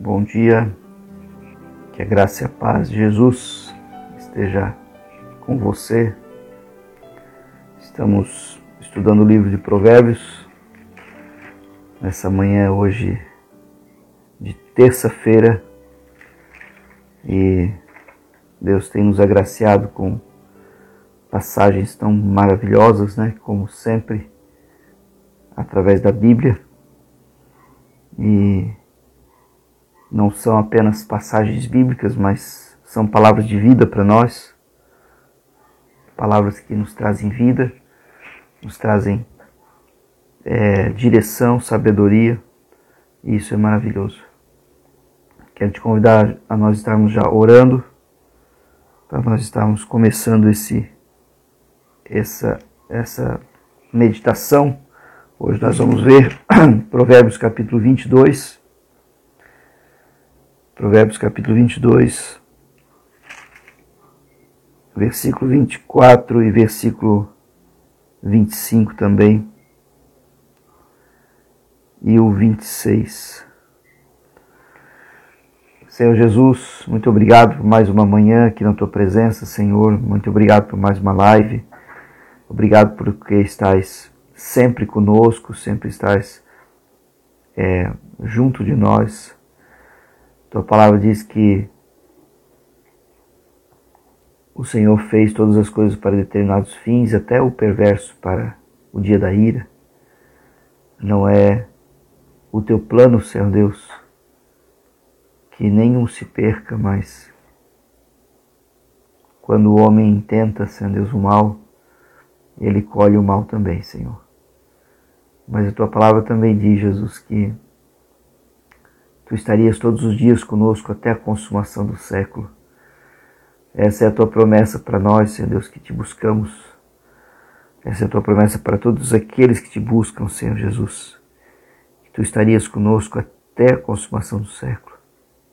Bom dia, que a graça e a paz de Jesus esteja com você. Estamos estudando o livro de Provérbios nessa manhã hoje de terça-feira e Deus tem nos agraciado com passagens tão maravilhosas, né, como sempre, através da Bíblia. E não são apenas passagens bíblicas, mas são palavras de vida para nós, palavras que nos trazem vida, nos trazem é, direção, sabedoria, e isso é maravilhoso. Quero te convidar a nós estarmos já orando, para nós estarmos começando esse, essa, essa meditação. Hoje nós vamos ver Provérbios capítulo 22. Provérbios capítulo 22, versículo 24 e versículo 25 também, e o 26. Senhor Jesus, muito obrigado por mais uma manhã aqui na tua presença, Senhor. Muito obrigado por mais uma live. Obrigado porque estás sempre conosco, sempre estás é, junto de nós. Tua palavra diz que o Senhor fez todas as coisas para determinados fins, até o perverso para o dia da ira. Não é o teu plano, Senhor Deus, que nenhum se perca, mas quando o homem intenta, Senhor Deus, o mal, ele colhe o mal também, Senhor. Mas a tua palavra também diz, Jesus, que tu estarias todos os dias conosco até a consumação do século. Essa é a tua promessa para nós, Senhor Deus, que te buscamos. Essa é a tua promessa para todos aqueles que te buscam, Senhor Jesus. Que tu estarias conosco até a consumação do século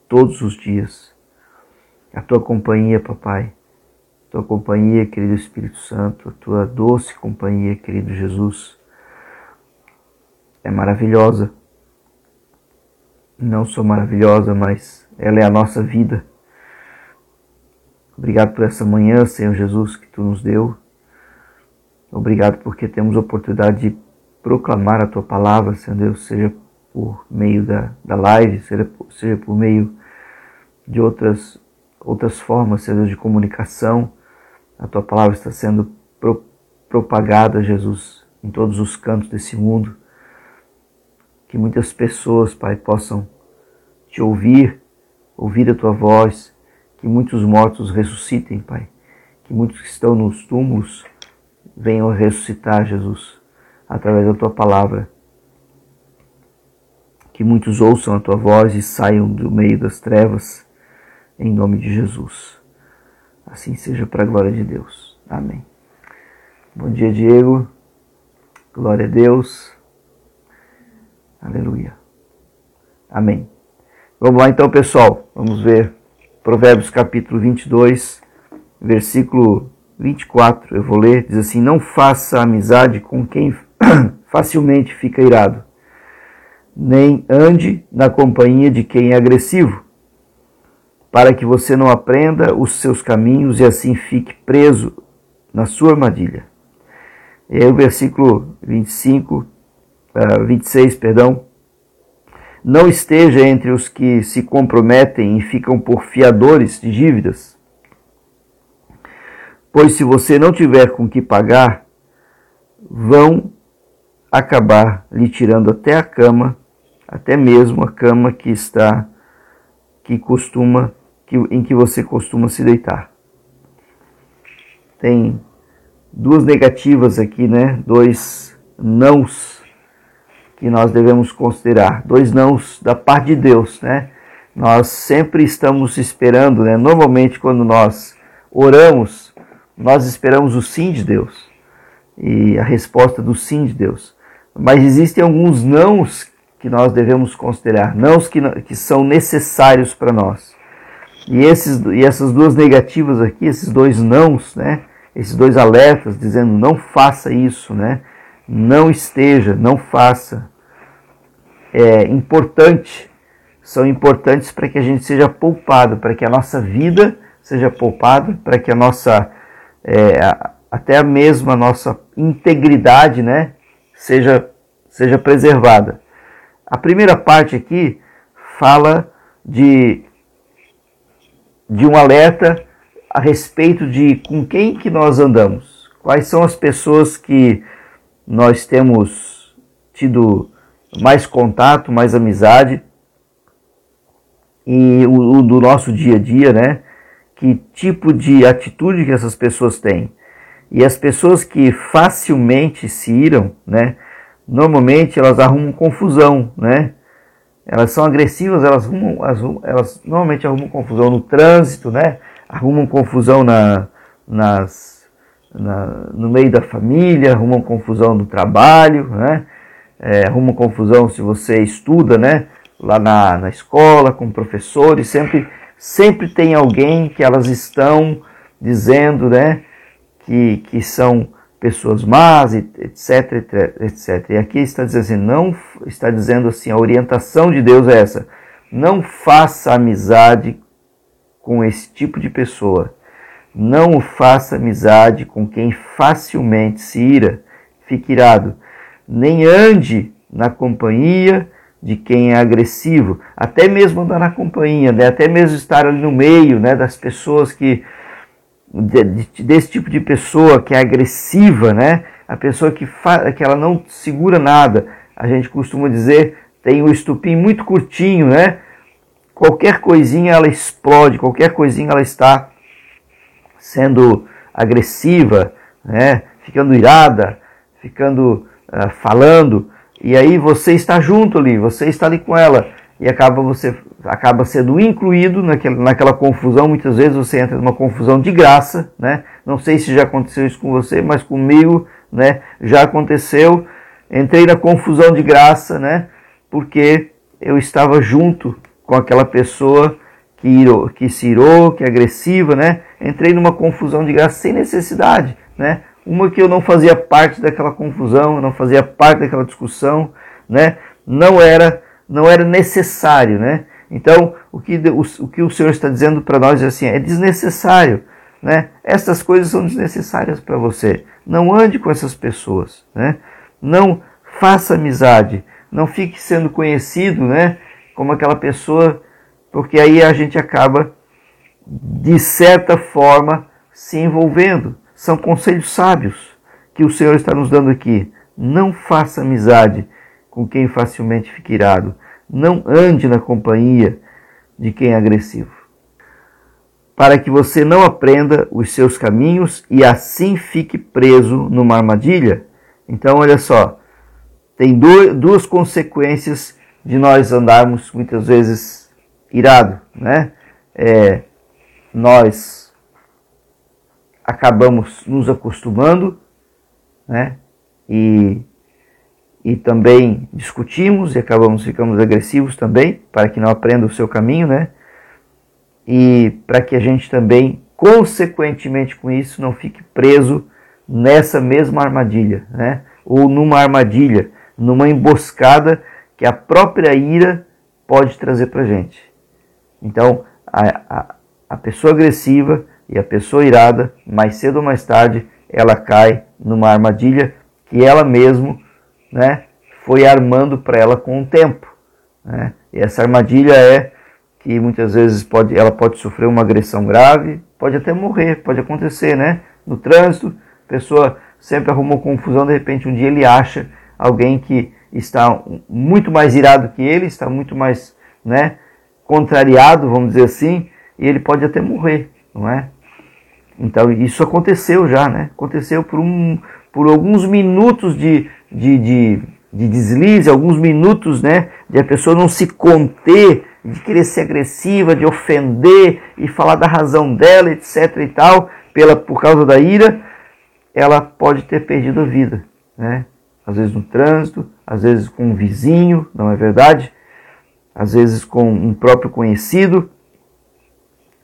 todos os dias. A tua companhia, papai, a tua companhia, querido Espírito Santo, a tua doce companhia, querido Jesus, é maravilhosa. Não só maravilhosa, mas ela é a nossa vida. Obrigado por essa manhã, Senhor Jesus, que tu nos deu. Obrigado porque temos a oportunidade de proclamar a tua palavra, Senhor Deus, seja por meio da, da live, seja, seja por meio de outras, outras formas, seja de comunicação. A tua palavra está sendo pro, propagada, Jesus, em todos os cantos desse mundo. Que muitas pessoas, Pai, possam te ouvir, ouvir a tua voz, que muitos mortos ressuscitem, Pai. Que muitos que estão nos túmulos venham ressuscitar, Jesus, através da tua palavra que muitos ouçam a tua voz e saiam do meio das trevas, em nome de Jesus. Assim seja para a glória de Deus. Amém. Bom dia, Diego. Glória a Deus. Aleluia. Amém. Vamos lá então, pessoal. Vamos ver Provérbios capítulo 22, versículo 24. Eu vou ler. Diz assim: Não faça amizade com quem facilmente fica irado nem ande na companhia de quem é agressivo, para que você não aprenda os seus caminhos e assim fique preso na sua armadilha. E aí o versículo 25, uh, 26, perdão, não esteja entre os que se comprometem e ficam por fiadores de dívidas, pois se você não tiver com que pagar, vão acabar lhe tirando até a cama até mesmo a cama que está que costuma que, em que você costuma se deitar. Tem duas negativas aqui, né? Dois nãos que nós devemos considerar, dois nãos da parte de Deus, né? Nós sempre estamos esperando, né? Normalmente quando nós oramos, nós esperamos o sim de Deus e a resposta do sim de Deus. Mas existem alguns nãos que nós devemos considerar, não os que, que são necessários para nós. E, esses, e essas duas negativas aqui, esses dois nãos, né? esses dois alertas dizendo não faça isso, né? não esteja, não faça. É importante, são importantes para que a gente seja poupado, para que a nossa vida seja poupada, para que a nossa, é, até mesmo a nossa integridade, né, seja, seja preservada. A primeira parte aqui fala de, de um alerta a respeito de com quem que nós andamos, quais são as pessoas que nós temos tido mais contato, mais amizade e o, o, do nosso dia a dia, né? Que tipo de atitude que essas pessoas têm. E as pessoas que facilmente se iram, né? Normalmente elas arrumam confusão, né? Elas são agressivas, elas, arrumam, elas normalmente arrumam confusão no trânsito, né? Arrumam confusão na, nas na, no meio da família, arrumam confusão no trabalho, né? É, arrumam confusão se você estuda, né? Lá na, na escola, com professores, sempre, sempre tem alguém que elas estão dizendo, né? Que, que são pessoas más, etc, etc. E aqui está dizendo assim, não está dizendo assim, a orientação de Deus é essa: não faça amizade com esse tipo de pessoa. Não faça amizade com quem facilmente se ira, fique irado. Nem ande na companhia de quem é agressivo. Até mesmo andar na companhia, né? até mesmo estar ali no meio né? das pessoas que. desse tipo de pessoa que é agressiva, né? A pessoa que, que ela não segura nada. A gente costuma dizer, tem o estupim muito curtinho, né? Qualquer coisinha ela explode, qualquer coisinha ela está sendo agressiva, né, ficando irada, ficando uh, falando, e aí você está junto ali, você está ali com ela, e acaba você acaba sendo incluído naquela, naquela confusão. Muitas vezes você entra numa confusão de graça, né? Não sei se já aconteceu isso com você, mas comigo, né? Já aconteceu. Entrei na confusão de graça, né? Porque eu estava junto com aquela pessoa que, irou, que se irou, que é agressiva, né? Entrei numa confusão de graça sem necessidade, né? Uma que eu não fazia parte daquela confusão, não fazia parte daquela discussão, né? Não era, não era necessário, né? Então, o que o, o, que o Senhor está dizendo para nós é assim, é desnecessário, né? Essas coisas são desnecessárias para você. Não ande com essas pessoas, né? Não faça amizade, não fique sendo conhecido, né? Como aquela pessoa porque aí a gente acaba, de certa forma, se envolvendo. São conselhos sábios que o Senhor está nos dando aqui. Não faça amizade com quem facilmente fica irado. Não ande na companhia de quem é agressivo. Para que você não aprenda os seus caminhos e assim fique preso numa armadilha. Então, olha só, tem duas consequências de nós andarmos muitas vezes irado, né? É, nós acabamos nos acostumando, né? E, e também discutimos e acabamos ficamos agressivos também, para que não aprenda o seu caminho, né? E para que a gente também, consequentemente com isso, não fique preso nessa mesma armadilha, né? Ou numa armadilha, numa emboscada que a própria ira pode trazer para gente. Então, a, a, a pessoa agressiva e a pessoa irada, mais cedo ou mais tarde, ela cai numa armadilha que ela mesmo né, foi armando para ela com o tempo. Né? E essa armadilha é que muitas vezes pode, ela pode sofrer uma agressão grave, pode até morrer, pode acontecer, né? No trânsito, a pessoa sempre arrumou confusão, de repente um dia ele acha alguém que está muito mais irado que ele, está muito mais, né, contrariado, vamos dizer assim, e ele pode até morrer, não é? Então isso aconteceu já, né? Aconteceu por, um, por alguns minutos de, de, de, de deslize, alguns minutos, né? De a pessoa não se conter, de querer ser agressiva, de ofender e falar da razão dela, etc. e tal, pela, por causa da ira, ela pode ter perdido a vida, né? Às vezes no trânsito, às vezes com um vizinho, não é verdade? às vezes com um próprio conhecido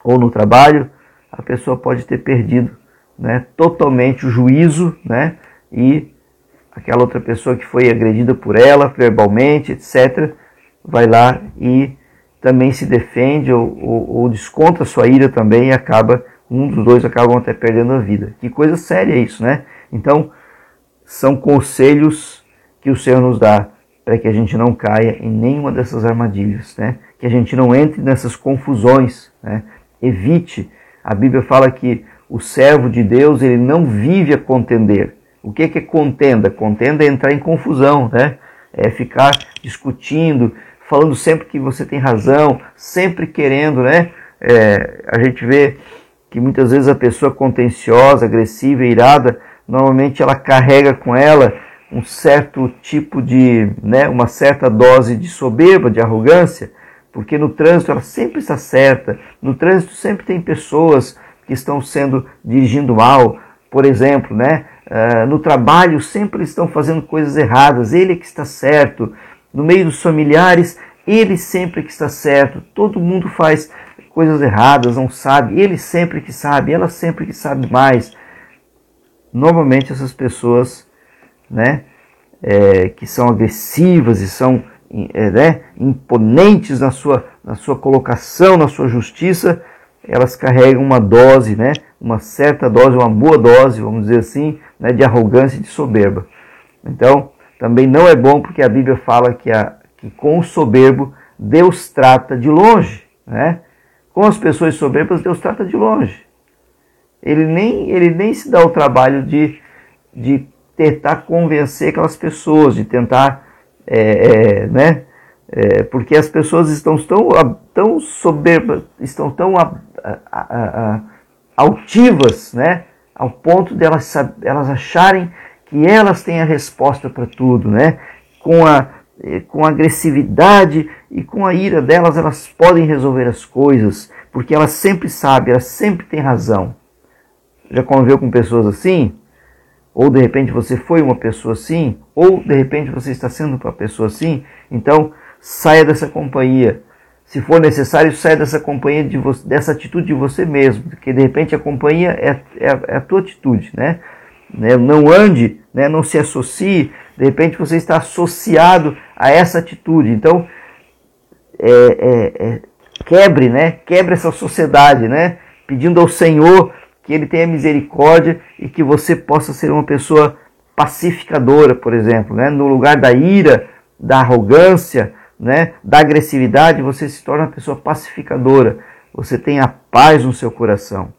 ou no trabalho, a pessoa pode ter perdido né, totalmente o juízo né, e aquela outra pessoa que foi agredida por ela verbalmente, etc., vai lá e também se defende ou, ou, ou desconta sua ira também e acaba, um dos dois acabam até perdendo a vida. Que coisa séria isso, né? Então, são conselhos que o Senhor nos dá para que a gente não caia em nenhuma dessas armadilhas, né? Que a gente não entre nessas confusões, né? Evite. A Bíblia fala que o servo de Deus, ele não vive a contender. O que é contenda? Contenda é entrar em confusão, né? É ficar discutindo, falando sempre que você tem razão, sempre querendo, né? É, a gente vê que muitas vezes a pessoa contenciosa, agressiva, irada, normalmente ela carrega com ela um certo tipo de, né, uma certa dose de soberba, de arrogância, porque no trânsito ela sempre está certa, no trânsito sempre tem pessoas que estão sendo dirigindo mal, por exemplo, né? Uh, no trabalho sempre estão fazendo coisas erradas, ele é que está certo. No meio dos familiares, ele sempre que está certo. Todo mundo faz coisas erradas, não sabe. Ele sempre que sabe, ela sempre que sabe mais. Normalmente essas pessoas, né, é, que são agressivas e são né, imponentes na sua, na sua colocação, na sua justiça, elas carregam uma dose, né, uma certa dose, uma boa dose, vamos dizer assim, né, de arrogância e de soberba. Então, também não é bom porque a Bíblia fala que, a, que com o soberbo Deus trata de longe. Né? Com as pessoas soberbas, Deus trata de longe. Ele nem, ele nem se dá o trabalho de, de tentar convencer aquelas pessoas, de tentar, é, é, né? É, porque as pessoas estão tão, tão soberbas, estão tão a, a, a, altivas, né? Ao ponto de elas, acharem que elas têm a resposta para tudo, né? Com a, eh, com a agressividade e com a ira delas, elas podem resolver as coisas, porque elas sempre sabem, elas sempre têm razão. Já conviveu com pessoas assim? Ou de repente você foi uma pessoa assim? Ou de repente você está sendo uma pessoa assim? Então saia dessa companhia se for necessário, saia dessa companhia, de você, dessa atitude de você mesmo, porque de repente a companhia é, é, é a tua atitude, né? né? Não ande, né? não se associe, de repente você está associado a essa atitude. Então, é, é, é, quebre, né? Quebre essa sociedade, né? Pedindo ao Senhor que Ele tenha misericórdia e que você possa ser uma pessoa pacificadora, por exemplo, né? No lugar da ira, da arrogância, né, da agressividade, você se torna uma pessoa pacificadora. Você tem a paz no seu coração.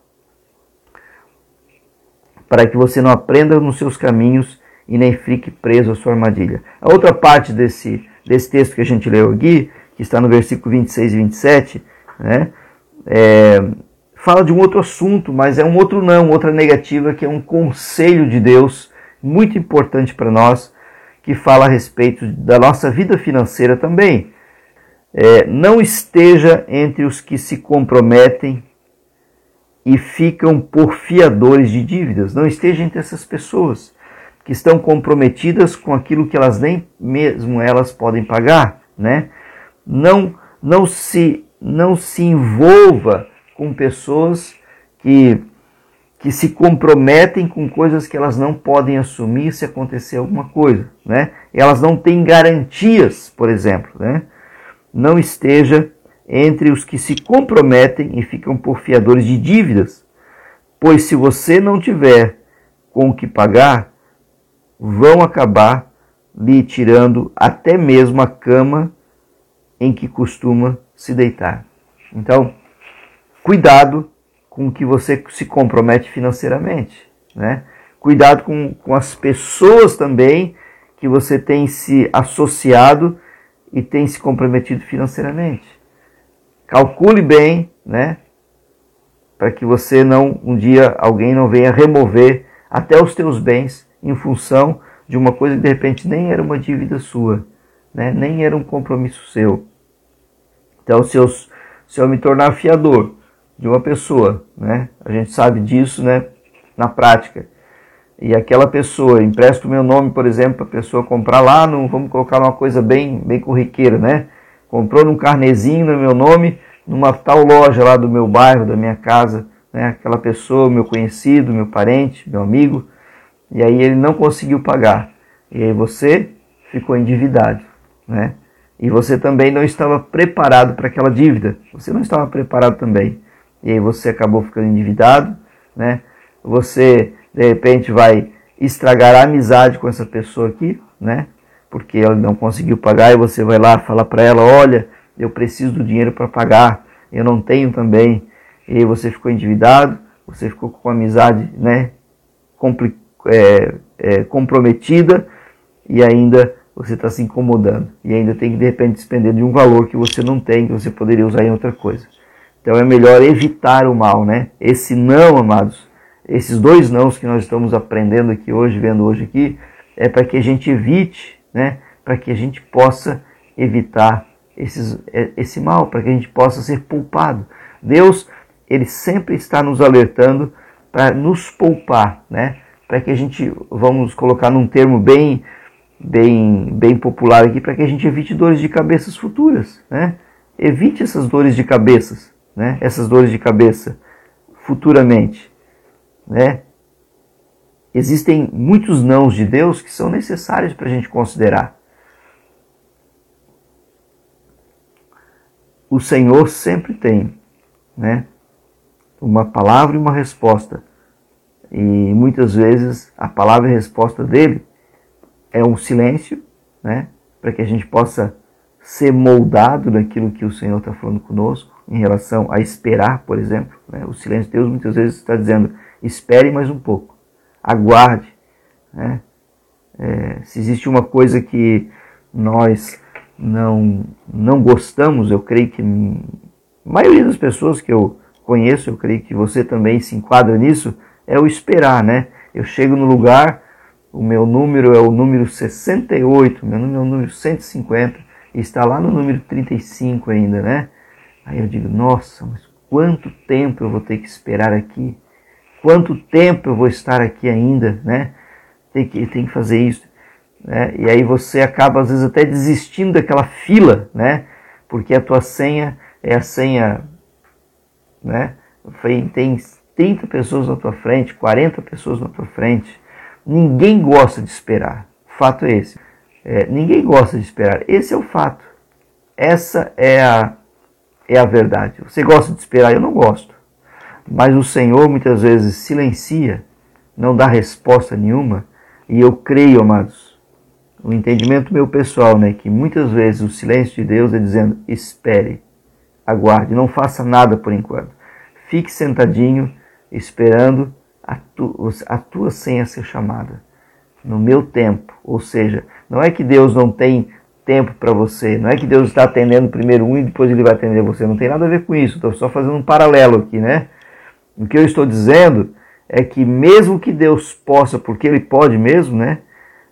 Para que você não aprenda nos seus caminhos e nem fique preso à sua armadilha. A outra parte desse, desse texto que a gente leu aqui, que está no versículo 26 e 27, né, é, fala de um outro assunto, mas é um outro não, outra negativa, que é um conselho de Deus muito importante para nós, que fala a respeito da nossa vida financeira também. É, não esteja entre os que se comprometem e ficam por fiadores de dívidas. Não esteja entre essas pessoas que estão comprometidas com aquilo que elas nem mesmo elas podem pagar, né? Não não se não se envolva com pessoas que que se comprometem com coisas que elas não podem assumir se acontecer alguma coisa, né? Elas não têm garantias, por exemplo, né? Não esteja entre os que se comprometem e ficam por fiadores de dívidas, pois se você não tiver com o que pagar, vão acabar lhe tirando até mesmo a cama em que costuma se deitar. Então, cuidado com que você se compromete financeiramente. Né? Cuidado com, com as pessoas também que você tem se associado e tem se comprometido financeiramente. Calcule bem, né? Para que você não, um dia, alguém não venha remover até os teus bens em função de uma coisa que de repente nem era uma dívida sua, né? nem era um compromisso seu. Então, se eu, se eu me tornar fiador de uma pessoa, né? A gente sabe disso, né? Na prática. E aquela pessoa empresta o meu nome, por exemplo, para a pessoa comprar lá, no, vamos colocar uma coisa bem, bem corriqueira, né? Comprou num carnezinho no meu nome, numa tal loja lá do meu bairro, da minha casa, né? Aquela pessoa, meu conhecido, meu parente, meu amigo, e aí ele não conseguiu pagar. E aí você ficou endividado, né? E você também não estava preparado para aquela dívida. Você não estava preparado também. E aí você acabou ficando endividado, né? Você de repente vai estragar a amizade com essa pessoa aqui, né? Porque ela não conseguiu pagar e você vai lá falar para ela, olha, eu preciso do dinheiro para pagar, eu não tenho também. E aí você ficou endividado, você ficou com a amizade, né? É, é, comprometida e ainda você está se incomodando e ainda tem que de repente despender de um valor que você não tem, que você poderia usar em outra coisa. Então é melhor evitar o mal, né? Esse não, amados, esses dois nãos que nós estamos aprendendo aqui hoje, vendo hoje aqui, é para que a gente evite, né? Para que a gente possa evitar esses, é, esse mal, para que a gente possa ser poupado. Deus, ele sempre está nos alertando para nos poupar, né? Para que a gente, vamos colocar num termo bem bem, bem popular aqui para que a gente evite dores de cabeças futuras, né? Evite essas dores de cabeças, né? Essas dores de cabeça futuramente, né? Existem muitos nãos de Deus que são necessários para a gente considerar. O Senhor sempre tem, né? Uma palavra e uma resposta. E muitas vezes a palavra e a resposta dele é um silêncio, né? Para que a gente possa ser moldado naquilo que o Senhor está falando conosco em relação a esperar, por exemplo. Né? O silêncio de Deus muitas vezes está dizendo: espere mais um pouco, aguarde. Né? É, se existe uma coisa que nós não, não gostamos, eu creio que a maioria das pessoas que eu conheço, eu creio que você também se enquadra nisso, é o esperar, né? Eu chego no lugar, o meu número é o número 68, meu número é o número 150 e está lá no número 35 ainda, né? Aí eu digo, nossa, mas quanto tempo eu vou ter que esperar aqui? Quanto tempo eu vou estar aqui ainda, né? Tem que, tem que fazer isso. Né? E aí você acaba, às vezes, até desistindo daquela fila, né? Porque a tua senha é a senha, né? Tem 30 pessoas na tua frente, 40 pessoas na tua frente. Ninguém gosta de esperar. O fato é esse. É, ninguém gosta de esperar. Esse é o fato. Essa é a, é a verdade. Você gosta de esperar? Eu não gosto. Mas o Senhor muitas vezes silencia, não dá resposta nenhuma. E eu creio, amados, o entendimento meu pessoal, né, que muitas vezes o silêncio de Deus é dizendo: espere, aguarde, não faça nada por enquanto. Fique sentadinho, esperando a, tu, a tua senha ser chamada no meu tempo. Ou seja, não é que Deus não tem tempo para você, não é que Deus está atendendo primeiro um e depois ele vai atender você. Não tem nada a ver com isso. Estou só fazendo um paralelo aqui, né? O que eu estou dizendo é que mesmo que Deus possa, porque Ele pode mesmo, né?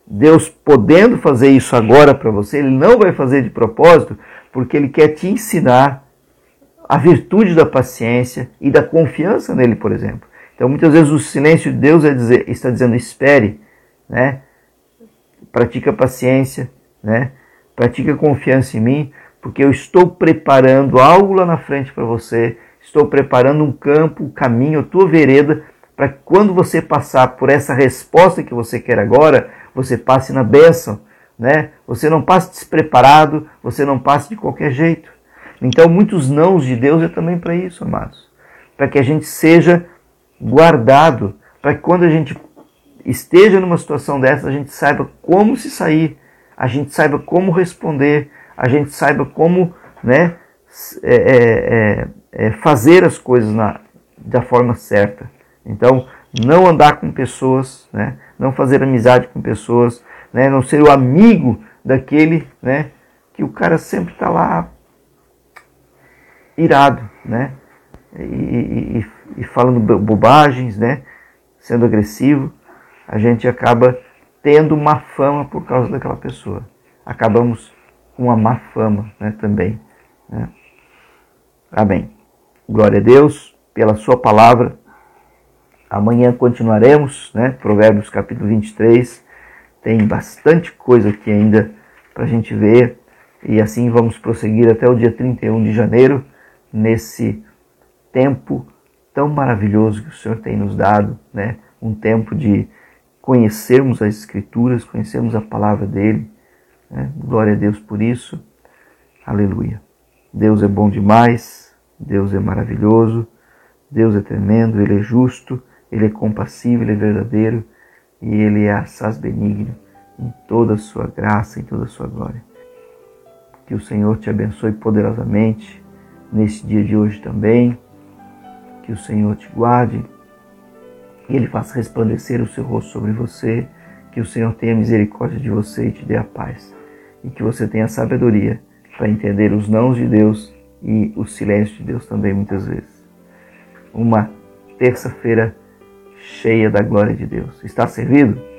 Deus podendo fazer isso agora para você, Ele não vai fazer de propósito, porque Ele quer te ensinar a virtude da paciência e da confiança nele, por exemplo. Então, muitas vezes o silêncio de Deus é dizer, está dizendo espere, né? Pratica paciência, né? Pratica confiança em mim, porque eu estou preparando algo lá na frente para você. Estou preparando um campo, um caminho, a tua vereda, para que quando você passar por essa resposta que você quer agora, você passe na bênção, né? Você não passe despreparado, você não passe de qualquer jeito. Então, muitos nãos de Deus é também para isso, amados. Para que a gente seja guardado para que quando a gente esteja numa situação dessa, a gente saiba como se sair, a gente saiba como responder, a gente saiba como né, é, é, é, é, fazer as coisas na, da forma certa. Então, não andar com pessoas, né, não fazer amizade com pessoas, né, não ser o amigo daquele né, que o cara sempre está lá irado, né? E, e, e falando bobagens, né? Sendo agressivo, a gente acaba tendo má fama por causa daquela pessoa. Acabamos com uma má fama né, também. Né? Amém. Glória a Deus pela sua palavra. Amanhã continuaremos, né? Provérbios capítulo 23. Tem bastante coisa aqui ainda para a gente ver. E assim vamos prosseguir até o dia 31 de janeiro, nesse tempo tão maravilhoso que o Senhor tem nos dado, né? Um tempo de conhecermos as Escrituras, conhecermos a palavra dele. Né? Glória a Deus por isso. Aleluia. Deus é bom demais, Deus é maravilhoso, Deus é tremendo, Ele é justo, Ele é compassivo, Ele é verdadeiro e Ele é assaz benigno em toda a sua graça, em toda a sua glória. Que o Senhor te abençoe poderosamente nesse dia de hoje também. Que o Senhor te guarde e Ele faça resplandecer o seu rosto sobre você. Que o Senhor tenha misericórdia de você e te dê a paz. E que você tenha sabedoria para entender os nãos de Deus e o silêncio de Deus também muitas vezes. Uma terça-feira cheia da glória de Deus. Está servido?